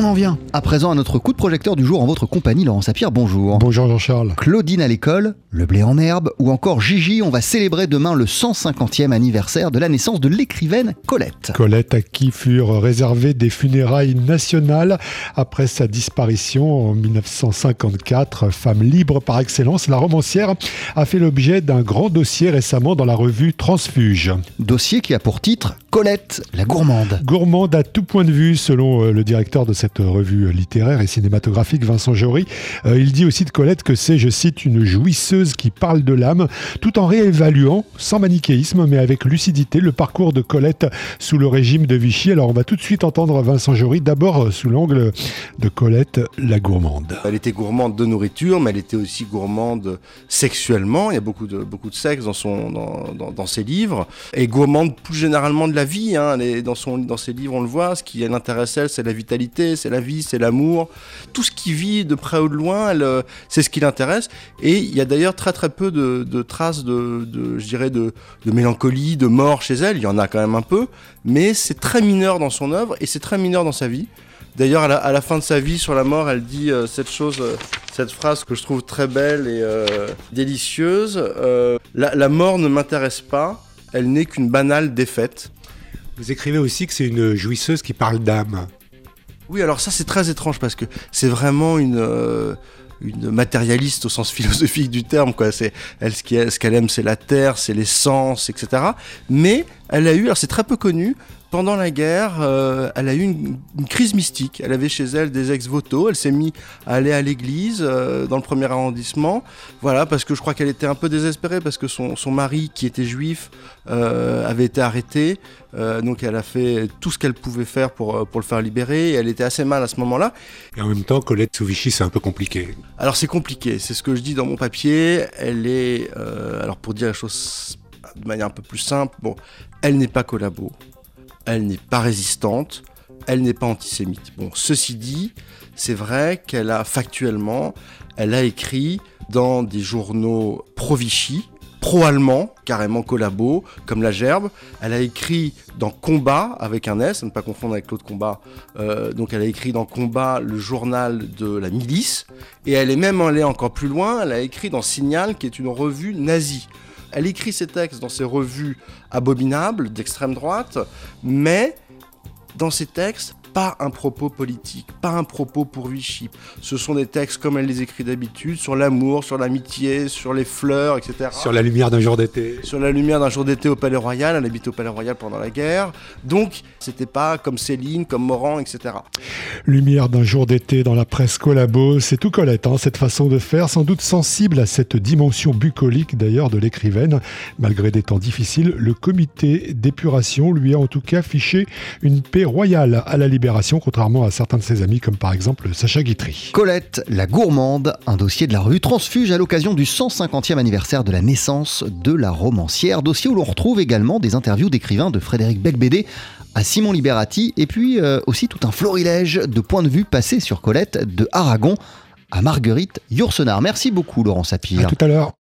On en vient à présent à notre coup de projecteur du jour en votre compagnie, Laurent Sapir, bonjour. Bonjour Jean-Charles. Claudine à l'école, le blé en herbe ou encore Gigi, on va célébrer demain le 150e anniversaire de la naissance de l'écrivaine Colette. Colette à qui furent réservées des funérailles nationales après sa disparition en 1954. Femme libre par excellence, la romancière a fait l'objet d'un grand dossier récemment dans la revue Transfuge. Dossier qui a pour titre Colette, la gourmande. Gourmande à tout point de vue, selon euh, le directeur de cette revue littéraire et cinématographique, Vincent Jory. Euh, il dit aussi de Colette que c'est, je cite, une jouisseuse qui parle de l'âme, tout en réévaluant, sans manichéisme, mais avec lucidité, le parcours de Colette sous le régime de Vichy. Alors on va tout de suite entendre Vincent Jory, d'abord euh, sous l'angle de Colette, la gourmande. Elle était gourmande de nourriture, mais elle était aussi gourmande sexuellement. Il y a beaucoup de, beaucoup de sexe dans, son, dans, dans, ses livres. Et gourmande plus généralement de la vie. Hein. dans, son, dans ses livres, on le voit, ce qui l'intéresse, c'est la vitalité, c'est la vie, c'est l'amour. Tout ce qui vit de près ou de loin, euh, c'est ce qui l'intéresse. Et il y a d'ailleurs très très peu de, traces de, je dirais, de, mélancolie, de mort chez elle. Il y en a quand même un peu, mais c'est très mineur dans son œuvre et c'est très mineur dans sa vie. D'ailleurs, à, la, fin de sa vie, sur la mort, elle dit euh, cette chose, euh, cette phrase que je trouve très belle et délicieuse. La, mort ne m'intéresse pas, elle n'est qu'une banale défaite. Vous écrivez aussi que c'est une jouisseuse qui parle d'âme. Oui, alors ça c'est très étrange parce que c'est vraiment une euh, une matérialiste au sens philosophique du terme quoi. C'est elle ce qu'elle aime c'est la terre, c'est l'essence, etc. Mais elle a eu, alors c'est très peu connu, pendant la guerre, euh, elle a eu une, crise mystique. Elle avait chez elle des ex-voto. Elle s'est mise à aller à l'église euh, dans le premier arrondissement. Voilà, parce que je crois qu'elle était un peu désespérée parce que son, son mari, qui était juif, euh, avait été arrêté. donc elle a fait tout ce qu'elle pouvait faire pour, pour le faire libérer. Et elle était assez mal à ce moment-là. Et en même temps, Colette sous Vichy, c'est un peu compliqué. Alors c'est compliqué. C'est ce que je dis dans mon papier. Elle est, alors pour dire la chose de manière un peu plus simple, bon, elle n'est pas collabo elle n'est pas résistante, elle n'est pas antisémite. Bon, ceci dit, c'est vrai qu'elle a factuellement, elle a écrit dans des journaux pro-Vichy, pro-allemand, carrément collabo, comme La Gerbe. Elle a écrit dans Combat, avec un S, à ne pas confondre avec l'autre Combat. Euh, donc elle a écrit dans Combat le journal de la milice. Et elle est même allée encore plus loin, elle a écrit dans Signal, qui est une revue nazie. Elle écrit ses textes dans ses revues abominables d'extrême droite, mais dans ses textes, pas un propos politique, pas un propos pour Vichy. Ce sont des textes comme elle les écrit d'habitude, sur l'amour, sur l'amitié, sur les fleurs, etc. Sur la lumière d'un jour d'été. Sur la lumière d'un jour d'été au Palais Royal, elle habite au Palais Royal pendant la guerre. Donc, c'était pas comme Céline, comme Morand, etc. Lumière d'un jour d'été dans la presse collabo, c'est tout Colette, hein, cette façon de faire, sans doute sensible à cette dimension bucolique d'ailleurs de l'écrivaine. Malgré des temps difficiles, le comité d'épuration lui a en tout cas fiché une paix royale à la libération contrairement à certains de ses amis, comme par exemple Sacha Guitry. Colette, la gourmande, un dossier de la revue Transfuge à l'occasion du 150e anniversaire de la naissance de la romancière. Dossier où l'on retrouve également des interviews d'écrivains de Frédéric Becbédé à Simon Liberati, et puis euh, aussi tout un florilège de points de vue passés sur Colette de Aragon à Marguerite Yourcenar. Merci beaucoup Laurent Sapir. À tout à l'heure.